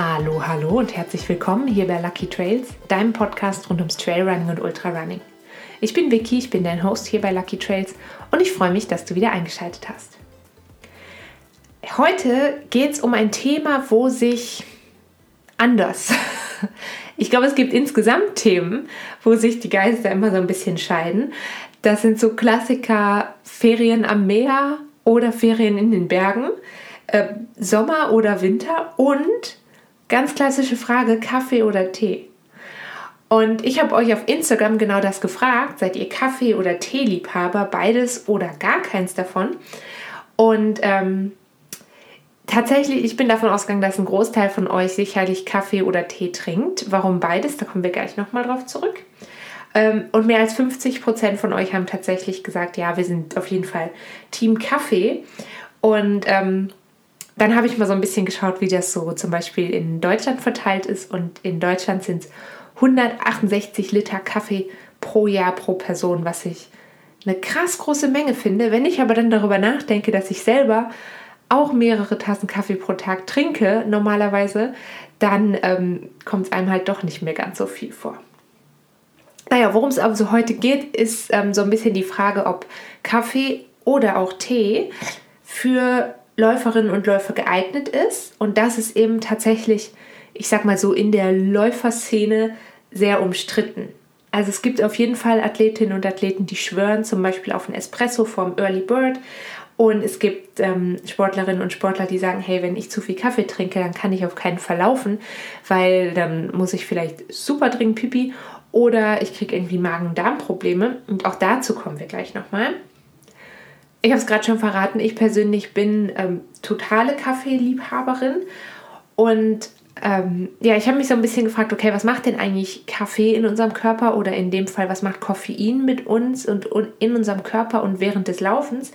Hallo, hallo und herzlich willkommen hier bei Lucky Trails, deinem Podcast rund ums Trailrunning und Ultrarunning. Ich bin Vicky, ich bin dein Host hier bei Lucky Trails und ich freue mich, dass du wieder eingeschaltet hast. Heute geht es um ein Thema, wo sich anders. Ich glaube, es gibt insgesamt Themen, wo sich die Geister immer so ein bisschen scheiden. Das sind so Klassiker Ferien am Meer oder Ferien in den Bergen, äh, Sommer oder Winter und Ganz klassische Frage, Kaffee oder Tee? Und ich habe euch auf Instagram genau das gefragt. Seid ihr Kaffee- oder Teeliebhaber? Beides oder gar keins davon? Und ähm, tatsächlich, ich bin davon ausgegangen, dass ein Großteil von euch sicherlich Kaffee oder Tee trinkt. Warum beides? Da kommen wir gleich nochmal drauf zurück. Ähm, und mehr als 50 Prozent von euch haben tatsächlich gesagt, ja, wir sind auf jeden Fall Team Kaffee. Und ähm, dann habe ich mal so ein bisschen geschaut, wie das so zum Beispiel in Deutschland verteilt ist. Und in Deutschland sind es 168 Liter Kaffee pro Jahr pro Person, was ich eine krass große Menge finde. Wenn ich aber dann darüber nachdenke, dass ich selber auch mehrere Tassen Kaffee pro Tag trinke, normalerweise, dann ähm, kommt es einem halt doch nicht mehr ganz so viel vor. Naja, worum es also heute geht, ist ähm, so ein bisschen die Frage, ob Kaffee oder auch Tee für Läuferinnen und Läufer geeignet ist. Und das ist eben tatsächlich, ich sag mal so, in der Läuferszene sehr umstritten. Also es gibt auf jeden Fall Athletinnen und Athleten, die schwören zum Beispiel auf ein Espresso vom Early Bird. Und es gibt ähm, Sportlerinnen und Sportler, die sagen, hey, wenn ich zu viel Kaffee trinke, dann kann ich auf keinen Fall laufen, weil dann muss ich vielleicht super dringend Pipi oder ich kriege irgendwie Magen-Darm-Probleme. Und auch dazu kommen wir gleich nochmal ich habe es gerade schon verraten, ich persönlich bin ähm, totale Kaffeeliebhaberin und ähm, ja, ich habe mich so ein bisschen gefragt, okay, was macht denn eigentlich Kaffee in unserem Körper oder in dem Fall, was macht Koffein mit uns und, und in unserem Körper und während des Laufens?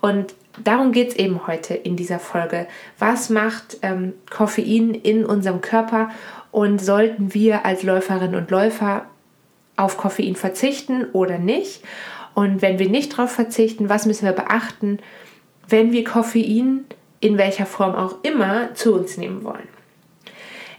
Und darum geht es eben heute in dieser Folge. Was macht ähm, Koffein in unserem Körper und sollten wir als Läuferinnen und Läufer auf Koffein verzichten oder nicht? Und wenn wir nicht darauf verzichten, was müssen wir beachten, wenn wir Koffein in welcher Form auch immer zu uns nehmen wollen?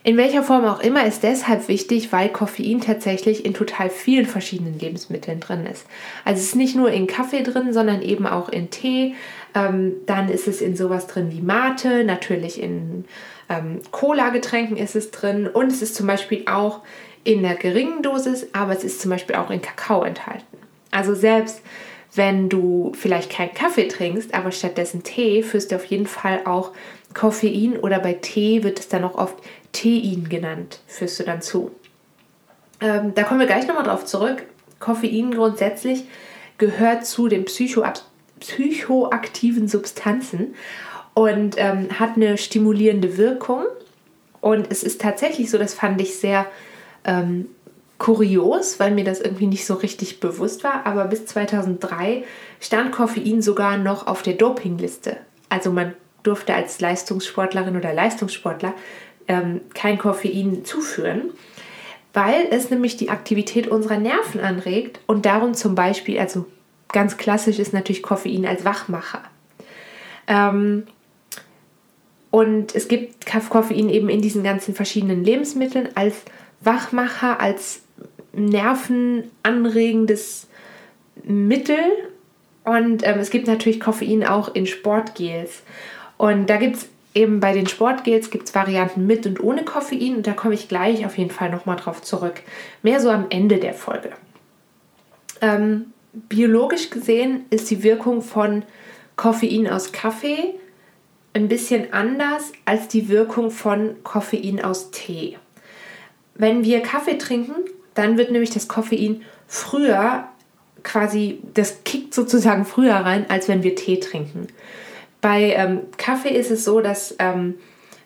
In welcher Form auch immer ist deshalb wichtig, weil Koffein tatsächlich in total vielen verschiedenen Lebensmitteln drin ist. Also es ist nicht nur in Kaffee drin, sondern eben auch in Tee. Ähm, dann ist es in sowas drin wie Mate, natürlich in ähm, Cola-Getränken ist es drin und es ist zum Beispiel auch in einer geringen Dosis, aber es ist zum Beispiel auch in Kakao enthalten. Also selbst wenn du vielleicht keinen Kaffee trinkst, aber stattdessen Tee, führst du auf jeden Fall auch Koffein oder bei Tee wird es dann auch oft Tein genannt, führst du dann zu. Ähm, da kommen wir gleich nochmal drauf zurück. Koffein grundsätzlich gehört zu den psychoaktiven Substanzen und ähm, hat eine stimulierende Wirkung. Und es ist tatsächlich so, das fand ich sehr ähm, kurios, weil mir das irgendwie nicht so richtig bewusst war, aber bis 2003 stand Koffein sogar noch auf der Dopingliste. Also man durfte als Leistungssportlerin oder Leistungssportler ähm, kein Koffein zuführen, weil es nämlich die Aktivität unserer Nerven anregt und darum zum Beispiel, also ganz klassisch ist natürlich Koffein als Wachmacher. Ähm, und es gibt Koffein eben in diesen ganzen verschiedenen Lebensmitteln als Wachmacher, als nervenanregendes Mittel. Und ähm, es gibt natürlich Koffein auch in Sportgels. Und da gibt es eben bei den Sportgels gibt's Varianten mit und ohne Koffein. Und da komme ich gleich auf jeden Fall nochmal drauf zurück. Mehr so am Ende der Folge. Ähm, biologisch gesehen ist die Wirkung von Koffein aus Kaffee ein bisschen anders als die Wirkung von Koffein aus Tee. Wenn wir Kaffee trinken, dann wird nämlich das Koffein früher quasi, das kickt sozusagen früher rein, als wenn wir Tee trinken. Bei ähm, Kaffee ist es so, dass ähm,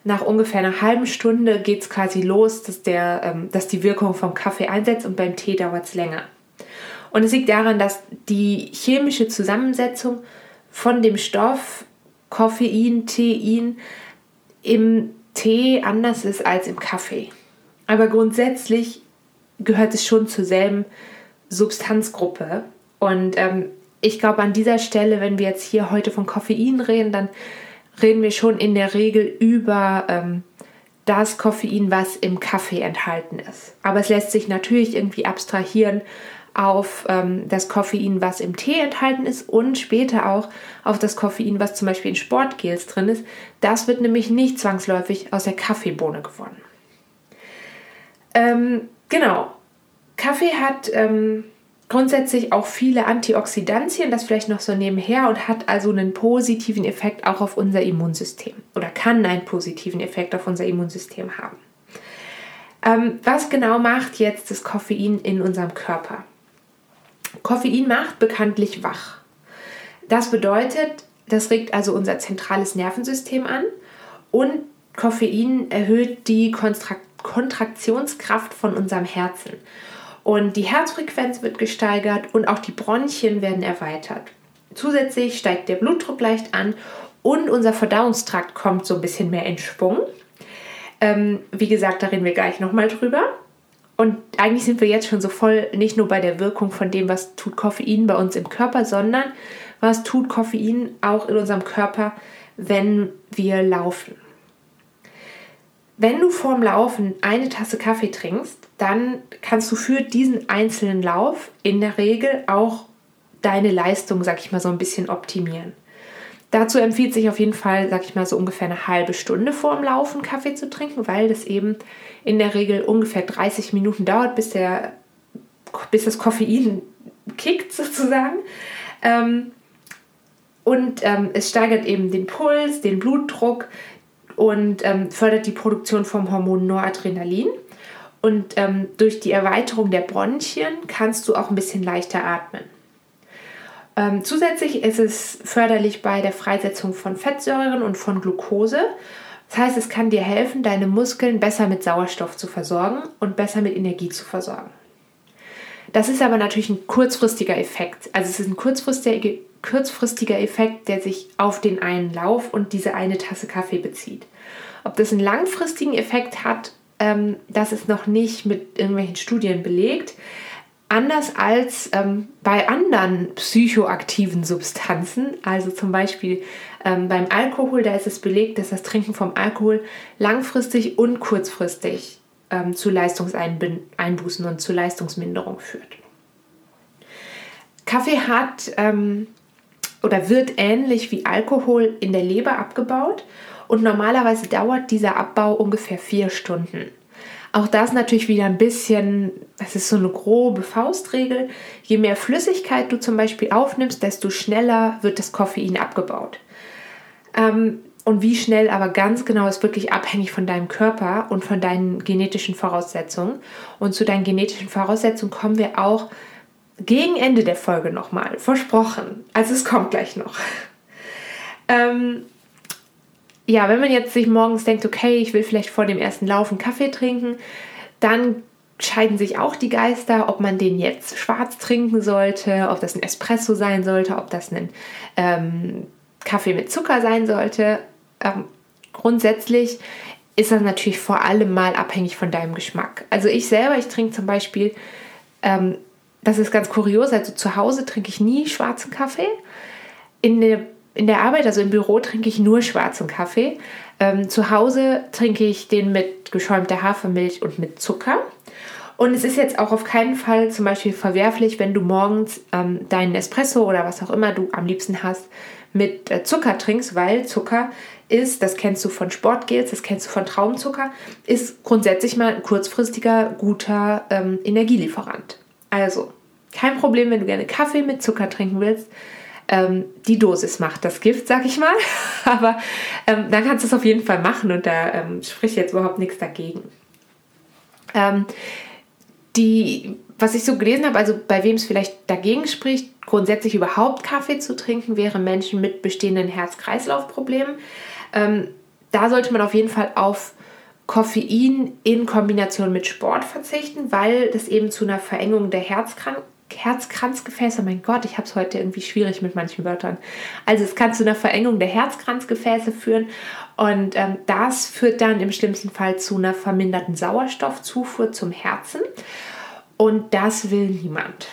nach ungefähr einer halben Stunde geht es quasi los, dass, der, ähm, dass die Wirkung vom Kaffee einsetzt und beim Tee dauert es länger. Und es liegt daran, dass die chemische Zusammensetzung von dem Stoff Koffein, Tein im Tee anders ist als im Kaffee. Aber grundsätzlich gehört es schon zur selben Substanzgruppe. Und ähm, ich glaube, an dieser Stelle, wenn wir jetzt hier heute von Koffein reden, dann reden wir schon in der Regel über ähm, das Koffein, was im Kaffee enthalten ist. Aber es lässt sich natürlich irgendwie abstrahieren auf ähm, das Koffein, was im Tee enthalten ist und später auch auf das Koffein, was zum Beispiel in Sportgels drin ist. Das wird nämlich nicht zwangsläufig aus der Kaffeebohne gewonnen. Ähm, genau. Kaffee hat ähm, grundsätzlich auch viele Antioxidantien, das vielleicht noch so nebenher und hat also einen positiven Effekt auch auf unser Immunsystem oder kann einen positiven Effekt auf unser Immunsystem haben. Ähm, was genau macht jetzt das Koffein in unserem Körper? Koffein macht bekanntlich wach. Das bedeutet, das regt also unser zentrales Nervensystem an und Koffein erhöht die Kontraktionskraft von unserem Herzen. Und die Herzfrequenz wird gesteigert und auch die Bronchien werden erweitert. Zusätzlich steigt der Blutdruck leicht an und unser Verdauungstrakt kommt so ein bisschen mehr in Schwung. Ähm, wie gesagt, da reden wir gleich nochmal drüber. Und eigentlich sind wir jetzt schon so voll nicht nur bei der Wirkung von dem, was tut Koffein bei uns im Körper, sondern was tut Koffein auch in unserem Körper, wenn wir laufen. Wenn du vorm Laufen eine Tasse Kaffee trinkst, dann kannst du für diesen einzelnen Lauf in der Regel auch deine Leistung, sag ich mal, so ein bisschen optimieren. Dazu empfiehlt sich auf jeden Fall, sag ich mal, so ungefähr eine halbe Stunde vor dem Laufen Kaffee zu trinken, weil das eben in der Regel ungefähr 30 Minuten dauert, bis, der, bis das Koffein kickt sozusagen. Ähm, und ähm, es steigert eben den Puls, den Blutdruck und ähm, fördert die Produktion vom Hormon Noradrenalin. Und ähm, durch die Erweiterung der Bronchien kannst du auch ein bisschen leichter atmen. Ähm, zusätzlich ist es förderlich bei der Freisetzung von Fettsäuren und von Glucose. Das heißt, es kann dir helfen, deine Muskeln besser mit Sauerstoff zu versorgen und besser mit Energie zu versorgen. Das ist aber natürlich ein kurzfristiger Effekt. Also es ist ein kurzfristiger, kurzfristiger Effekt, der sich auf den einen Lauf und diese eine Tasse Kaffee bezieht. Ob das einen langfristigen Effekt hat, ähm, das ist noch nicht mit irgendwelchen Studien belegt. Anders als ähm, bei anderen psychoaktiven Substanzen, also zum Beispiel ähm, beim Alkohol, da ist es belegt, dass das Trinken vom Alkohol langfristig und kurzfristig ähm, zu Leistungseinbußen und zu Leistungsminderung führt. Kaffee hat ähm, oder wird ähnlich wie Alkohol in der Leber abgebaut und normalerweise dauert dieser Abbau ungefähr vier Stunden. Auch das natürlich wieder ein bisschen, das ist so eine grobe Faustregel. Je mehr Flüssigkeit du zum Beispiel aufnimmst, desto schneller wird das Koffein abgebaut. Ähm, und wie schnell aber ganz genau ist wirklich abhängig von deinem Körper und von deinen genetischen Voraussetzungen. Und zu deinen genetischen Voraussetzungen kommen wir auch gegen Ende der Folge nochmal. Versprochen. Also es kommt gleich noch. Ähm, ja, wenn man jetzt sich morgens denkt, okay, ich will vielleicht vor dem ersten Laufen Kaffee trinken, dann scheiden sich auch die Geister, ob man den jetzt schwarz trinken sollte, ob das ein Espresso sein sollte, ob das ein ähm, Kaffee mit Zucker sein sollte. Ähm, grundsätzlich ist das natürlich vor allem mal abhängig von deinem Geschmack. Also ich selber, ich trinke zum Beispiel, ähm, das ist ganz kurios, also zu Hause trinke ich nie schwarzen Kaffee. In der in der Arbeit, also im Büro, trinke ich nur schwarzen Kaffee. Ähm, zu Hause trinke ich den mit geschäumter Hafermilch und mit Zucker. Und es ist jetzt auch auf keinen Fall zum Beispiel verwerflich, wenn du morgens ähm, deinen Espresso oder was auch immer du am liebsten hast, mit äh, Zucker trinkst, weil Zucker ist, das kennst du von Sportgels, das kennst du von Traumzucker, ist grundsätzlich mal ein kurzfristiger, guter ähm, Energielieferant. Also, kein Problem, wenn du gerne Kaffee mit Zucker trinken willst ähm, die Dosis macht das Gift, sag ich mal. Aber ähm, dann kannst du es auf jeden Fall machen und da ähm, spricht jetzt überhaupt nichts dagegen. Ähm, die, was ich so gelesen habe, also bei wem es vielleicht dagegen spricht, grundsätzlich überhaupt Kaffee zu trinken, wären Menschen mit bestehenden Herz-Kreislauf-Problemen. Ähm, da sollte man auf jeden Fall auf Koffein in Kombination mit Sport verzichten, weil das eben zu einer Verengung der Herzkran Herzkranzgefäße. Mein Gott, ich habe es heute irgendwie schwierig mit manchen Wörtern. Also es kann zu einer Verengung der Herzkranzgefäße führen und ähm, das führt dann im schlimmsten Fall zu einer verminderten Sauerstoffzufuhr zum Herzen und das will niemand.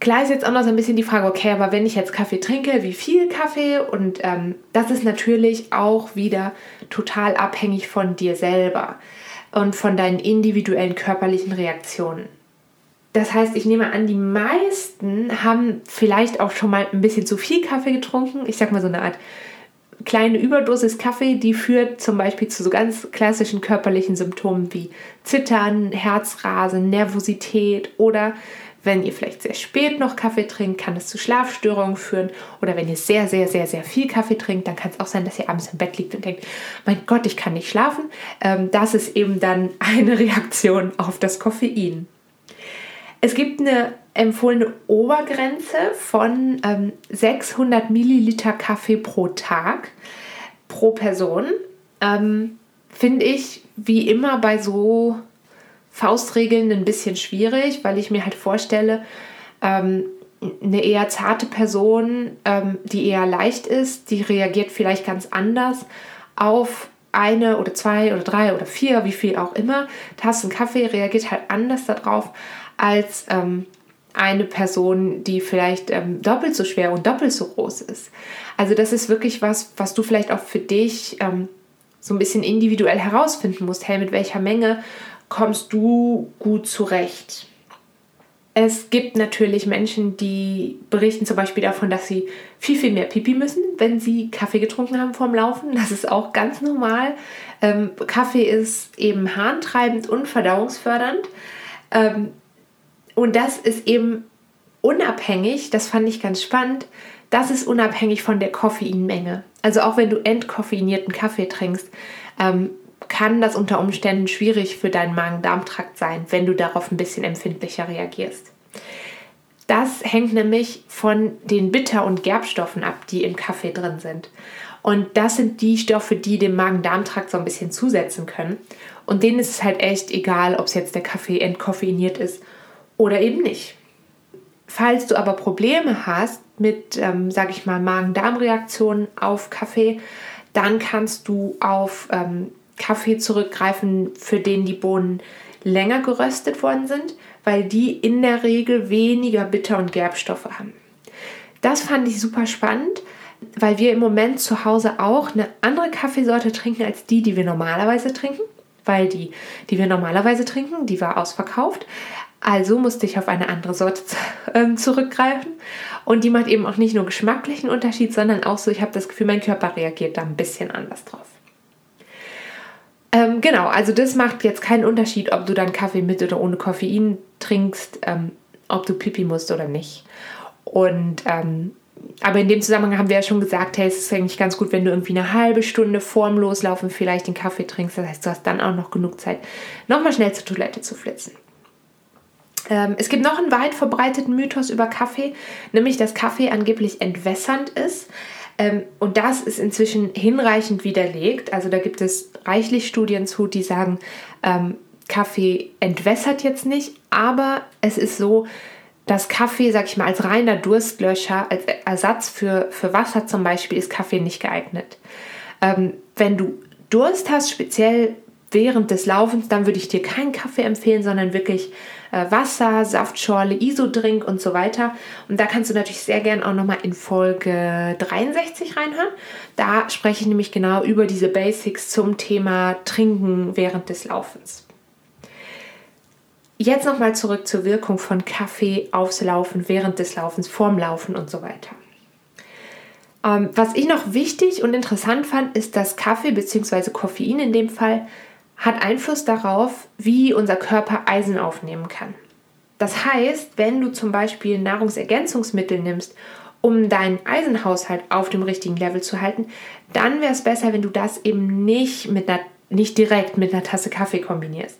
Klar ist jetzt auch noch so ein bisschen die Frage, okay, aber wenn ich jetzt Kaffee trinke, wie viel Kaffee? Und ähm, das ist natürlich auch wieder total abhängig von dir selber und von deinen individuellen körperlichen Reaktionen. Das heißt, ich nehme an, die meisten haben vielleicht auch schon mal ein bisschen zu viel Kaffee getrunken. Ich sag mal so eine Art kleine Überdosis Kaffee, die führt zum Beispiel zu so ganz klassischen körperlichen Symptomen wie Zittern, Herzrasen, Nervosität oder wenn ihr vielleicht sehr spät noch Kaffee trinkt, kann es zu Schlafstörungen führen. Oder wenn ihr sehr, sehr, sehr, sehr viel Kaffee trinkt, dann kann es auch sein, dass ihr abends im Bett liegt und denkt, mein Gott, ich kann nicht schlafen. Ähm, das ist eben dann eine Reaktion auf das Koffein. Es gibt eine empfohlene Obergrenze von ähm, 600 Milliliter Kaffee pro Tag pro Person. Ähm, Finde ich wie immer bei so Faustregeln ein bisschen schwierig, weil ich mir halt vorstelle, ähm, eine eher zarte Person, ähm, die eher leicht ist, die reagiert vielleicht ganz anders auf eine oder zwei oder drei oder vier, wie viel auch immer, Tassen Kaffee, reagiert halt anders darauf als ähm, eine Person, die vielleicht ähm, doppelt so schwer und doppelt so groß ist. Also das ist wirklich was, was du vielleicht auch für dich ähm, so ein bisschen individuell herausfinden musst. Hey, mit welcher Menge kommst du gut zurecht? Es gibt natürlich Menschen, die berichten zum Beispiel davon, dass sie viel, viel mehr Pipi müssen, wenn sie Kaffee getrunken haben vorm Laufen. Das ist auch ganz normal. Ähm, Kaffee ist eben harntreibend und verdauungsfördernd. Ähm, und das ist eben unabhängig, das fand ich ganz spannend, das ist unabhängig von der Koffeinmenge. Also auch wenn du entkoffeinierten Kaffee trinkst, ähm, kann das unter Umständen schwierig für deinen Magen-Darm-Trakt sein, wenn du darauf ein bisschen empfindlicher reagierst. Das hängt nämlich von den Bitter- und Gerbstoffen ab, die im Kaffee drin sind. Und das sind die Stoffe, die dem Magen-Darm-Trakt so ein bisschen zusetzen können. Und denen ist es halt echt egal, ob es jetzt der Kaffee entkoffeiniert ist oder eben nicht. Falls du aber Probleme hast mit, ähm, sage ich mal, Magen-Darm-Reaktionen auf Kaffee, dann kannst du auf ähm, Kaffee zurückgreifen, für den die Bohnen länger geröstet worden sind, weil die in der Regel weniger Bitter- und Gerbstoffe haben. Das fand ich super spannend, weil wir im Moment zu Hause auch eine andere Kaffeesorte trinken als die, die wir normalerweise trinken, weil die, die wir normalerweise trinken, die war ausverkauft. Also musste ich auf eine andere Sorte äh, zurückgreifen. Und die macht eben auch nicht nur geschmacklichen Unterschied, sondern auch so, ich habe das Gefühl, mein Körper reagiert da ein bisschen anders drauf. Ähm, genau, also das macht jetzt keinen Unterschied, ob du dann Kaffee mit oder ohne Koffein trinkst, ähm, ob du Pipi musst oder nicht. Und ähm, aber in dem Zusammenhang haben wir ja schon gesagt, hey, es ist eigentlich ganz gut, wenn du irgendwie eine halbe Stunde vorm Loslaufen vielleicht den Kaffee trinkst. Das heißt, du hast dann auch noch genug Zeit, nochmal schnell zur Toilette zu flitzen. Ähm, es gibt noch einen weit verbreiteten Mythos über Kaffee, nämlich dass Kaffee angeblich entwässernd ist. Ähm, und das ist inzwischen hinreichend widerlegt. Also da gibt es reichlich Studien zu, die sagen, ähm, Kaffee entwässert jetzt nicht, aber es ist so, dass Kaffee, sag ich mal, als reiner Durstlöscher, als Ersatz für, für Wasser zum Beispiel, ist Kaffee nicht geeignet. Ähm, wenn du Durst hast, speziell während des Laufens, dann würde ich dir keinen Kaffee empfehlen, sondern wirklich äh, Wasser, Saftschorle, Isodrink und so weiter. Und da kannst du natürlich sehr gern auch nochmal in Folge 63 reinhören. Da spreche ich nämlich genau über diese Basics zum Thema Trinken während des Laufens. Jetzt nochmal zurück zur Wirkung von Kaffee aufs Laufen, während des Laufens, vorm Laufen und so weiter. Ähm, was ich noch wichtig und interessant fand, ist, dass Kaffee bzw. Koffein in dem Fall hat Einfluss darauf, wie unser Körper Eisen aufnehmen kann. Das heißt, wenn du zum Beispiel Nahrungsergänzungsmittel nimmst, um deinen Eisenhaushalt auf dem richtigen Level zu halten, dann wäre es besser, wenn du das eben nicht, mit einer, nicht direkt mit einer Tasse Kaffee kombinierst.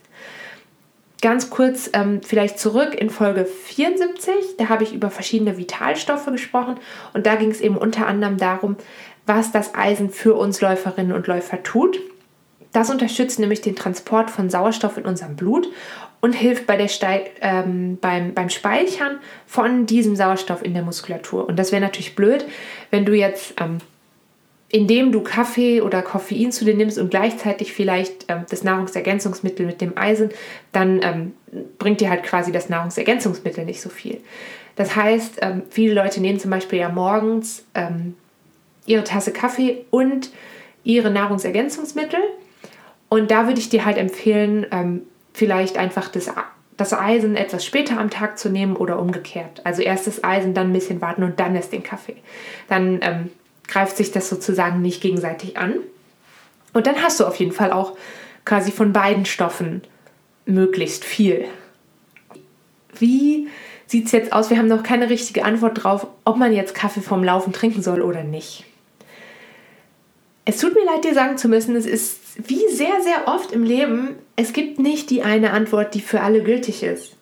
Ganz kurz ähm, vielleicht zurück in Folge 74, da habe ich über verschiedene Vitalstoffe gesprochen und da ging es eben unter anderem darum, was das Eisen für uns Läuferinnen und Läufer tut. Das unterstützt nämlich den Transport von Sauerstoff in unserem Blut und hilft bei der Steig, ähm, beim, beim Speichern von diesem Sauerstoff in der Muskulatur. Und das wäre natürlich blöd, wenn du jetzt ähm, indem du Kaffee oder Koffein zu dir nimmst und gleichzeitig vielleicht ähm, das Nahrungsergänzungsmittel mit dem Eisen, dann ähm, bringt dir halt quasi das Nahrungsergänzungsmittel nicht so viel. Das heißt, ähm, viele Leute nehmen zum Beispiel ja morgens ähm, ihre Tasse Kaffee und ihre Nahrungsergänzungsmittel. Und da würde ich dir halt empfehlen, ähm, vielleicht einfach das, das Eisen etwas später am Tag zu nehmen oder umgekehrt. Also erst das Eisen, dann ein bisschen warten und dann erst den Kaffee. Dann ähm, greift sich das sozusagen nicht gegenseitig an. Und dann hast du auf jeden Fall auch quasi von beiden Stoffen möglichst viel. Wie sieht es jetzt aus? Wir haben noch keine richtige Antwort drauf, ob man jetzt Kaffee vom Laufen trinken soll oder nicht. Es tut mir leid, dir sagen zu müssen, es ist wie sehr, sehr oft im Leben, es gibt nicht die eine Antwort, die für alle gültig ist.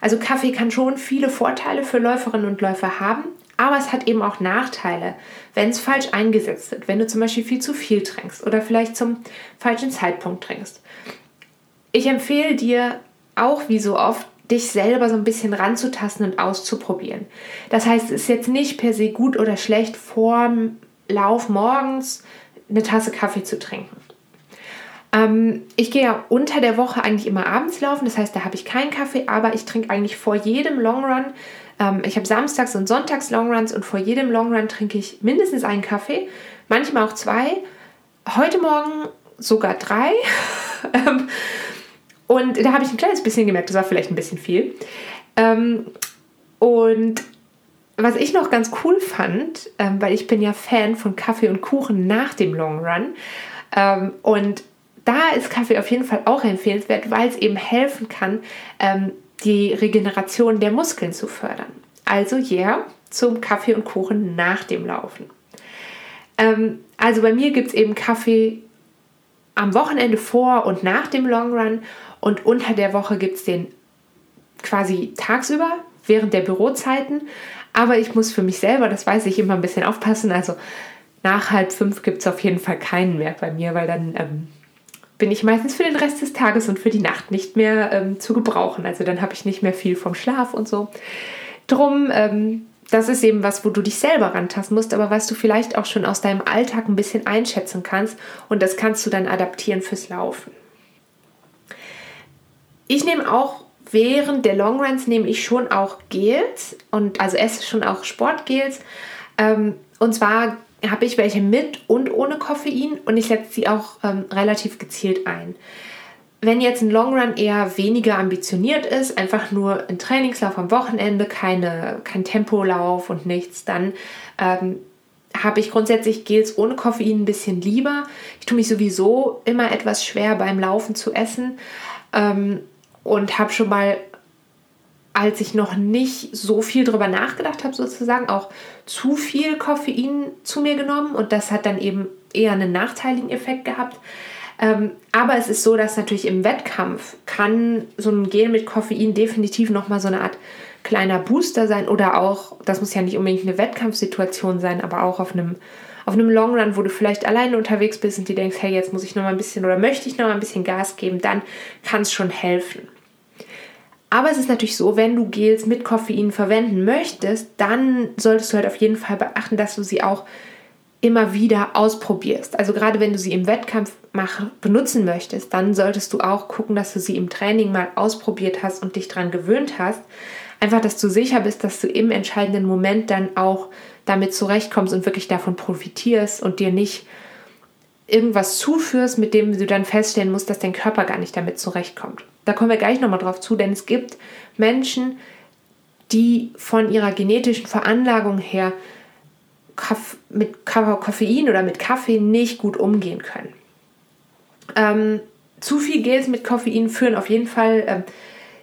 Also Kaffee kann schon viele Vorteile für Läuferinnen und Läufer haben, aber es hat eben auch Nachteile, wenn es falsch eingesetzt wird, wenn du zum Beispiel viel zu viel trinkst oder vielleicht zum falschen Zeitpunkt trinkst. Ich empfehle dir auch wie so oft, dich selber so ein bisschen ranzutasten und auszuprobieren. Das heißt, es ist jetzt nicht per se gut oder schlecht, vorm Lauf morgens eine Tasse Kaffee zu trinken. Ähm, ich gehe ja unter der Woche eigentlich immer abends laufen, das heißt, da habe ich keinen Kaffee, aber ich trinke eigentlich vor jedem Longrun ähm, ich habe samstags und sonntags Longruns und vor jedem Longrun trinke ich mindestens einen Kaffee, manchmal auch zwei. Heute Morgen sogar drei. Und da habe ich ein kleines bisschen gemerkt, das war vielleicht ein bisschen viel. Ähm, und was ich noch ganz cool fand, ähm, weil ich bin ja Fan von Kaffee und Kuchen nach dem Long Run. Ähm, und da ist Kaffee auf jeden Fall auch empfehlenswert, weil es eben helfen kann, ähm, die Regeneration der Muskeln zu fördern. Also ja, yeah, zum Kaffee und Kuchen nach dem Laufen. Ähm, also bei mir gibt es eben Kaffee am Wochenende vor und nach dem Long Run und unter der Woche gibt es den quasi tagsüber während der Bürozeiten. Aber ich muss für mich selber, das weiß ich, immer ein bisschen aufpassen. Also nach halb fünf gibt es auf jeden Fall keinen mehr bei mir, weil dann ähm, bin ich meistens für den Rest des Tages und für die Nacht nicht mehr ähm, zu gebrauchen. Also dann habe ich nicht mehr viel vom Schlaf und so. Drum, ähm, das ist eben was, wo du dich selber rantasten musst, aber was du vielleicht auch schon aus deinem Alltag ein bisschen einschätzen kannst und das kannst du dann adaptieren fürs Laufen. Ich nehme auch während der Longruns nehme ich schon auch Gels und also esse schon auch Sportgels. Ähm, und zwar habe ich welche mit und ohne Koffein und ich setze sie auch ähm, relativ gezielt ein. Wenn jetzt ein Long Run eher weniger ambitioniert ist, einfach nur ein Trainingslauf am Wochenende, keine, kein Tempolauf und nichts, dann ähm, habe ich grundsätzlich Gels ohne Koffein ein bisschen lieber. Ich tue mich sowieso immer etwas schwer beim Laufen zu essen ähm, und habe schon mal als ich noch nicht so viel drüber nachgedacht habe, sozusagen auch zu viel Koffein zu mir genommen und das hat dann eben eher einen nachteiligen Effekt gehabt. Ähm, aber es ist so, dass natürlich im Wettkampf kann so ein Gel mit Koffein definitiv nochmal so eine Art kleiner Booster sein oder auch, das muss ja nicht unbedingt eine Wettkampfsituation sein, aber auch auf einem, auf einem Long Run, wo du vielleicht alleine unterwegs bist und dir denkst, hey, jetzt muss ich nochmal ein bisschen oder möchte ich nochmal ein bisschen Gas geben, dann kann es schon helfen. Aber es ist natürlich so, wenn du Gels mit Koffein verwenden möchtest, dann solltest du halt auf jeden Fall beachten, dass du sie auch immer wieder ausprobierst. Also gerade wenn du sie im Wettkampf machen, benutzen möchtest, dann solltest du auch gucken, dass du sie im Training mal ausprobiert hast und dich daran gewöhnt hast. Einfach, dass du sicher bist, dass du im entscheidenden Moment dann auch damit zurechtkommst und wirklich davon profitierst und dir nicht irgendwas zuführst, mit dem du dann feststellen musst, dass dein Körper gar nicht damit zurechtkommt. Da kommen wir gleich nochmal drauf zu, denn es gibt Menschen, die von ihrer genetischen Veranlagung her mit Koffein oder mit Kaffee nicht gut umgehen können. Ähm, zu viel Gels mit Koffein führen auf jeden Fall ähm,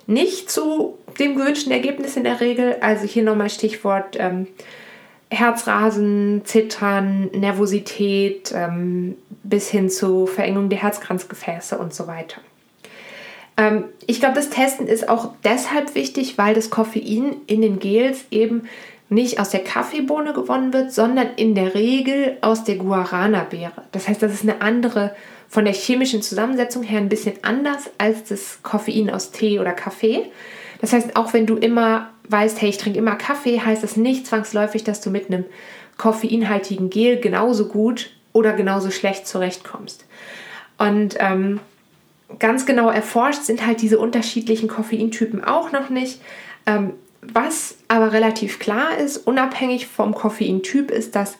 nicht zu dem gewünschten Ergebnis in der Regel. Also hier nochmal Stichwort ähm, Herzrasen, Zittern, Nervosität ähm, bis hin zu Verengung der Herzkranzgefäße und so weiter. Ähm, ich glaube, das Testen ist auch deshalb wichtig, weil das Koffein in den Gels eben nicht aus der Kaffeebohne gewonnen wird, sondern in der Regel aus der Guarana-Beere. Das heißt, das ist eine andere, von der chemischen Zusammensetzung her ein bisschen anders als das Koffein aus Tee oder Kaffee. Das heißt, auch wenn du immer weißt, hey, ich trinke immer Kaffee, heißt das nicht zwangsläufig, dass du mit einem koffeinhaltigen Gel genauso gut oder genauso schlecht zurechtkommst. Und ähm, ganz genau erforscht sind halt diese unterschiedlichen Koffeintypen auch noch nicht. Ähm, was aber relativ klar ist, unabhängig vom Koffeintyp, ist, dass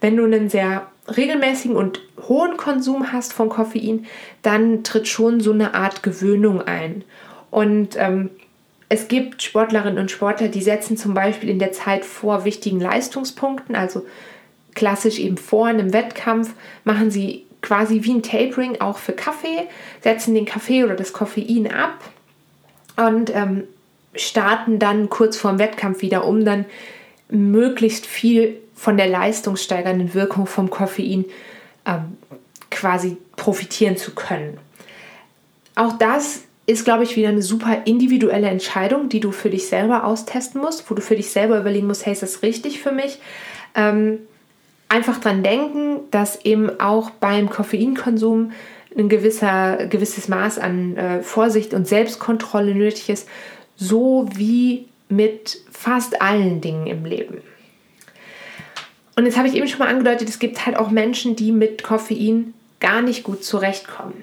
wenn du einen sehr regelmäßigen und hohen Konsum hast von Koffein, dann tritt schon so eine Art Gewöhnung ein. Und ähm, es gibt Sportlerinnen und Sportler, die setzen zum Beispiel in der Zeit vor wichtigen Leistungspunkten, also klassisch eben vor einem Wettkampf, machen sie quasi wie ein Tapering auch für Kaffee, setzen den Kaffee oder das Koffein ab und ähm, starten dann kurz vor dem Wettkampf wieder, um dann möglichst viel von der leistungssteigernden Wirkung vom Koffein ähm, quasi profitieren zu können. Auch das ist, glaube ich, wieder eine super individuelle Entscheidung, die du für dich selber austesten musst, wo du für dich selber überlegen musst, hey, ist das richtig für mich? Ähm, einfach dran denken, dass eben auch beim Koffeinkonsum ein gewisser, gewisses Maß an äh, Vorsicht und Selbstkontrolle nötig ist, so wie mit fast allen Dingen im Leben. Und jetzt habe ich eben schon mal angedeutet, es gibt halt auch Menschen, die mit Koffein gar nicht gut zurechtkommen.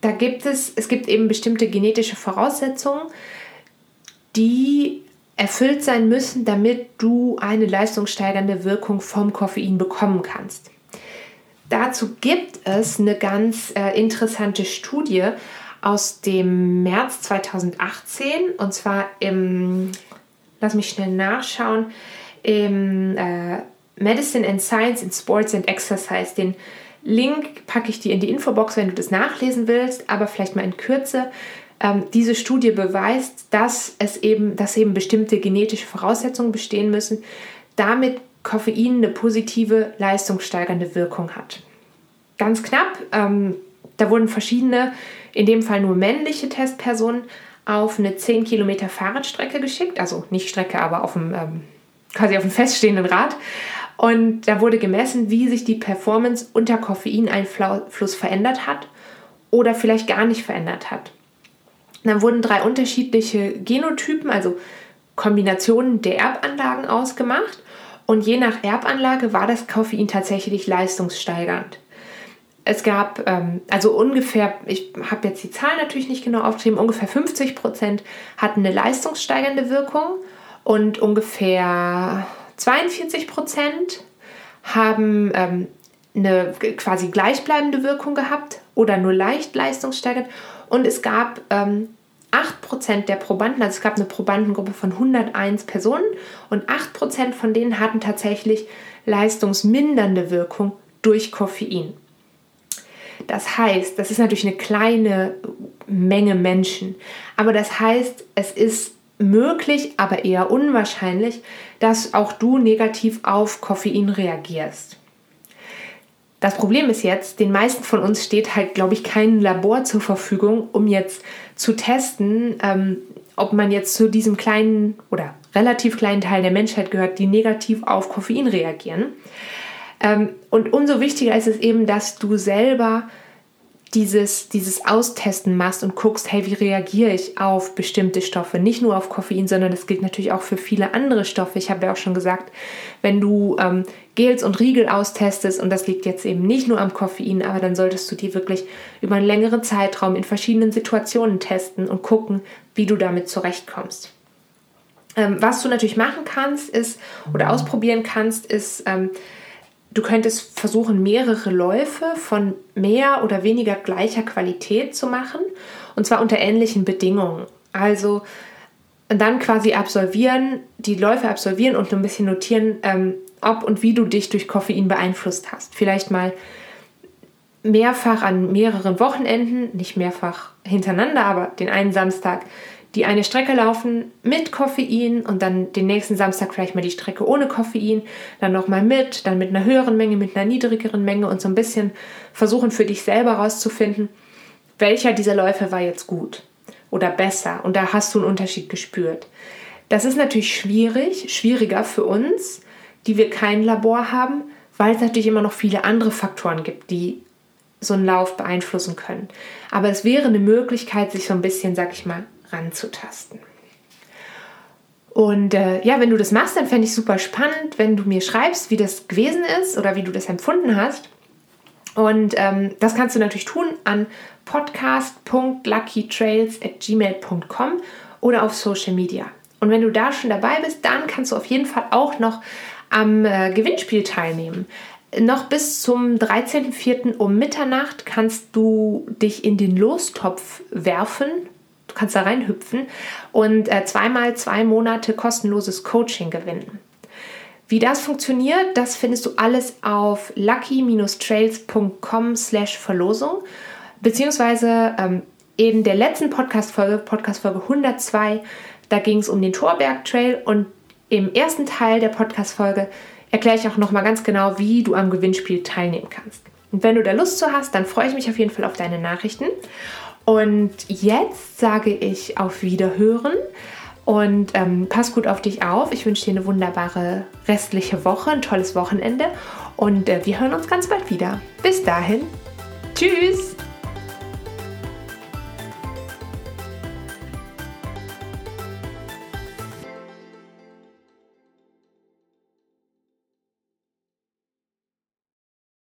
Da gibt es, es gibt eben bestimmte genetische Voraussetzungen, die erfüllt sein müssen, damit du eine leistungssteigernde Wirkung vom Koffein bekommen kannst. Dazu gibt es eine ganz äh, interessante Studie aus dem März 2018 und zwar im, lass mich schnell nachschauen, im äh, Medicine and Science in Sports and Exercise. Den Link packe ich dir in die Infobox, wenn du das nachlesen willst, aber vielleicht mal in Kürze. Ähm, diese Studie beweist, dass es eben, dass eben bestimmte genetische Voraussetzungen bestehen müssen, damit Koffein eine positive leistungssteigernde Wirkung hat. Ganz knapp, ähm, da wurden verschiedene, in dem Fall nur männliche Testpersonen auf eine 10 Kilometer Fahrradstrecke geschickt, also nicht Strecke, aber auf dem, ähm, quasi auf dem feststehenden Rad. Und da wurde gemessen, wie sich die Performance unter Koffeineinfluss verändert hat oder vielleicht gar nicht verändert hat. Dann wurden drei unterschiedliche Genotypen, also Kombinationen der Erbanlagen ausgemacht. Und je nach Erbanlage war das Koffein tatsächlich leistungssteigernd. Es gab ähm, also ungefähr, ich habe jetzt die Zahl natürlich nicht genau aufgeschrieben, ungefähr 50 Prozent hatten eine leistungssteigernde Wirkung und ungefähr 42 Prozent haben ähm, eine quasi gleichbleibende Wirkung gehabt oder nur leicht leistungssteigernd. Und es gab ähm, 8% der Probanden, also es gab eine Probandengruppe von 101 Personen und 8% von denen hatten tatsächlich leistungsmindernde Wirkung durch Koffein. Das heißt, das ist natürlich eine kleine Menge Menschen, aber das heißt, es ist möglich, aber eher unwahrscheinlich, dass auch du negativ auf Koffein reagierst. Das Problem ist jetzt, den meisten von uns steht halt, glaube ich, kein Labor zur Verfügung, um jetzt zu testen, ähm, ob man jetzt zu diesem kleinen oder relativ kleinen Teil der Menschheit gehört, die negativ auf Koffein reagieren. Ähm, und umso wichtiger ist es eben, dass du selber dieses, dieses Austesten machst und guckst, hey, wie reagiere ich auf bestimmte Stoffe? Nicht nur auf Koffein, sondern das gilt natürlich auch für viele andere Stoffe. Ich habe ja auch schon gesagt, wenn du ähm, Gels und Riegel austestest, und das liegt jetzt eben nicht nur am Koffein, aber dann solltest du die wirklich über einen längeren Zeitraum in verschiedenen Situationen testen und gucken, wie du damit zurechtkommst. Ähm, was du natürlich machen kannst, ist oder ausprobieren kannst, ist, ähm, du könntest versuchen, mehrere Läufe von mehr oder weniger gleicher Qualität zu machen und zwar unter ähnlichen Bedingungen. Also dann quasi absolvieren, die Läufe absolvieren und ein bisschen notieren, ähm, ob und wie du dich durch Koffein beeinflusst hast. Vielleicht mal mehrfach an mehreren Wochenenden, nicht mehrfach hintereinander, aber den einen Samstag die eine Strecke laufen mit Koffein und dann den nächsten Samstag vielleicht mal die Strecke ohne Koffein, dann nochmal mit, dann mit einer höheren Menge, mit einer niedrigeren Menge und so ein bisschen versuchen für dich selber rauszufinden, welcher dieser Läufe war jetzt gut oder besser und da hast du einen Unterschied gespürt. Das ist natürlich schwierig, schwieriger für uns, die wir kein Labor haben, weil es natürlich immer noch viele andere Faktoren gibt, die so einen Lauf beeinflussen können. Aber es wäre eine Möglichkeit, sich so ein bisschen, sag ich mal, ranzutasten. Und äh, ja, wenn du das machst, dann fände ich super spannend, wenn du mir schreibst, wie das gewesen ist oder wie du das empfunden hast. Und ähm, das kannst du natürlich tun an podcast.luckytrails.gmail.com oder auf Social Media. Und wenn du da schon dabei bist, dann kannst du auf jeden Fall auch noch am äh, Gewinnspiel teilnehmen. Noch bis zum 13.04. um Mitternacht kannst du dich in den Lostopf werfen. Du kannst da reinhüpfen und äh, zweimal zwei Monate kostenloses Coaching gewinnen. Wie das funktioniert, das findest du alles auf lucky-trails.com slash Verlosung, beziehungsweise ähm, in der letzten Podcast-Folge, Podcast-Folge 102, da ging es um den Torberg Trail und im ersten Teil der Podcast-Folge erkläre ich auch nochmal ganz genau, wie du am Gewinnspiel teilnehmen kannst. Und wenn du da Lust zu hast, dann freue ich mich auf jeden Fall auf deine Nachrichten. Und jetzt sage ich auf Wiederhören und ähm, pass gut auf dich auf. Ich wünsche dir eine wunderbare restliche Woche, ein tolles Wochenende und äh, wir hören uns ganz bald wieder. Bis dahin. Tschüss!